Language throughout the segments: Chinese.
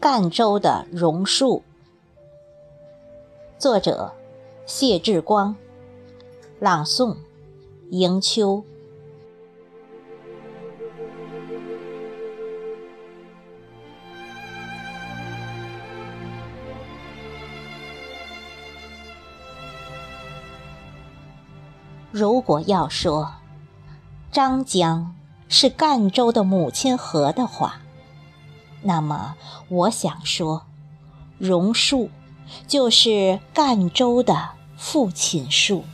赣州的榕树，作者谢志光，朗诵迎秋。如果要说张江是赣州的母亲河的话，那么，我想说，榕树就是赣州的父亲树。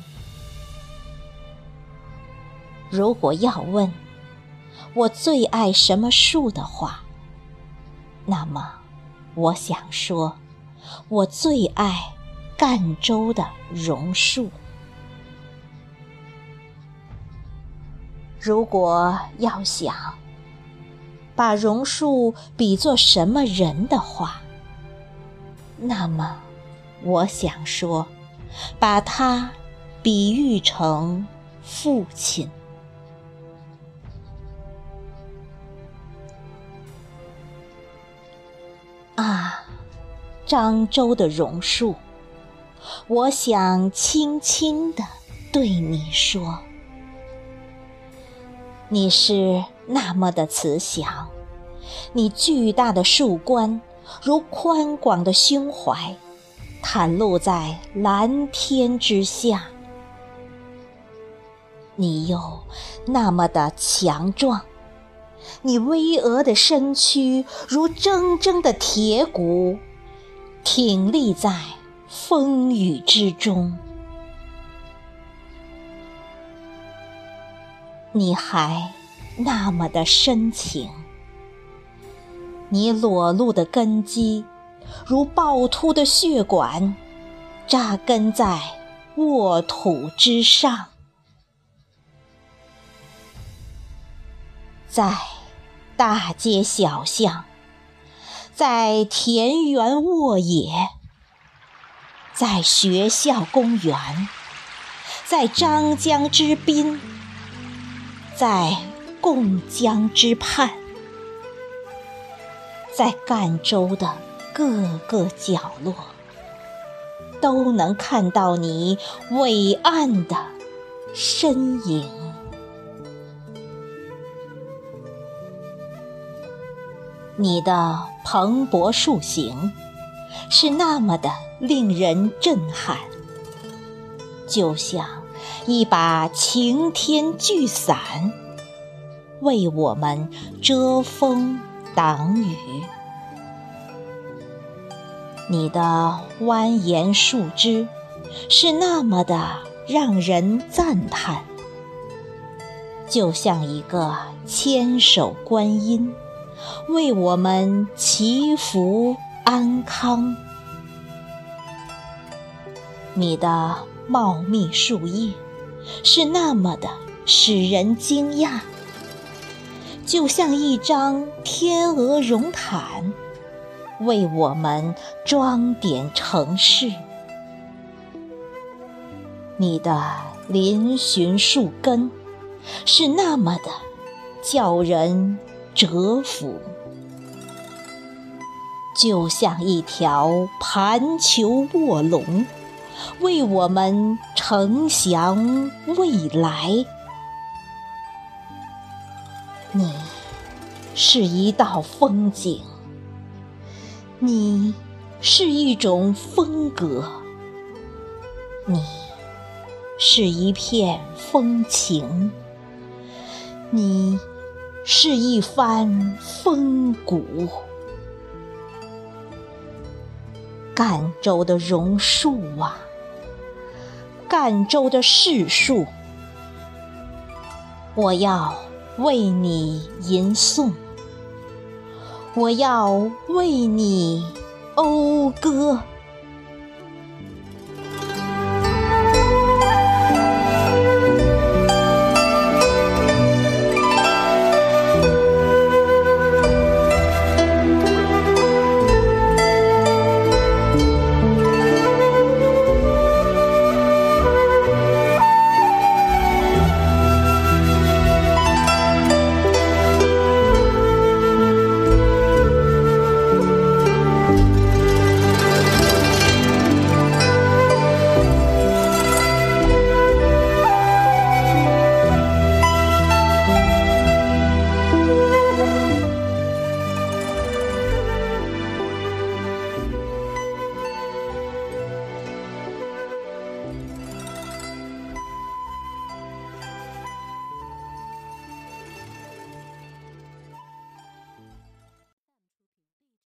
如果要问我最爱什么树的话，那么，我想说，我最爱赣州的榕树。如果要想，把榕树比作什么人的话，那么，我想说，把它比喻成父亲。啊，漳州的榕树，我想轻轻地对你说，你是。那么的慈祥，你巨大的树冠如宽广的胸怀，袒露在蓝天之下。你又那么的强壮，你巍峨的身躯如铮铮的铁骨，挺立在风雨之中。你还。那么的深情，你裸露的根基，如暴突的血管，扎根在沃土之上，在大街小巷，在田园沃野，在学校公园，在张江之滨，在。贡江之畔，在赣州的各个角落，都能看到你伟岸的身影。你的蓬勃树形是那么的令人震撼，就像一把擎天巨伞。为我们遮风挡雨，你的蜿蜒树枝是那么的让人赞叹，就像一个千手观音，为我们祈福安康。你的茂密树叶是那么的使人惊讶。就像一张天鹅绒毯，为我们装点城市。你的嶙峋树根是那么的叫人折服，就像一条盘球卧龙，为我们承祥未来。你是一道风景，你是一种风格，你是一片风情，你是一番风骨。赣州的榕树啊，赣州的柿树，我要。为你吟诵，我要为你讴歌。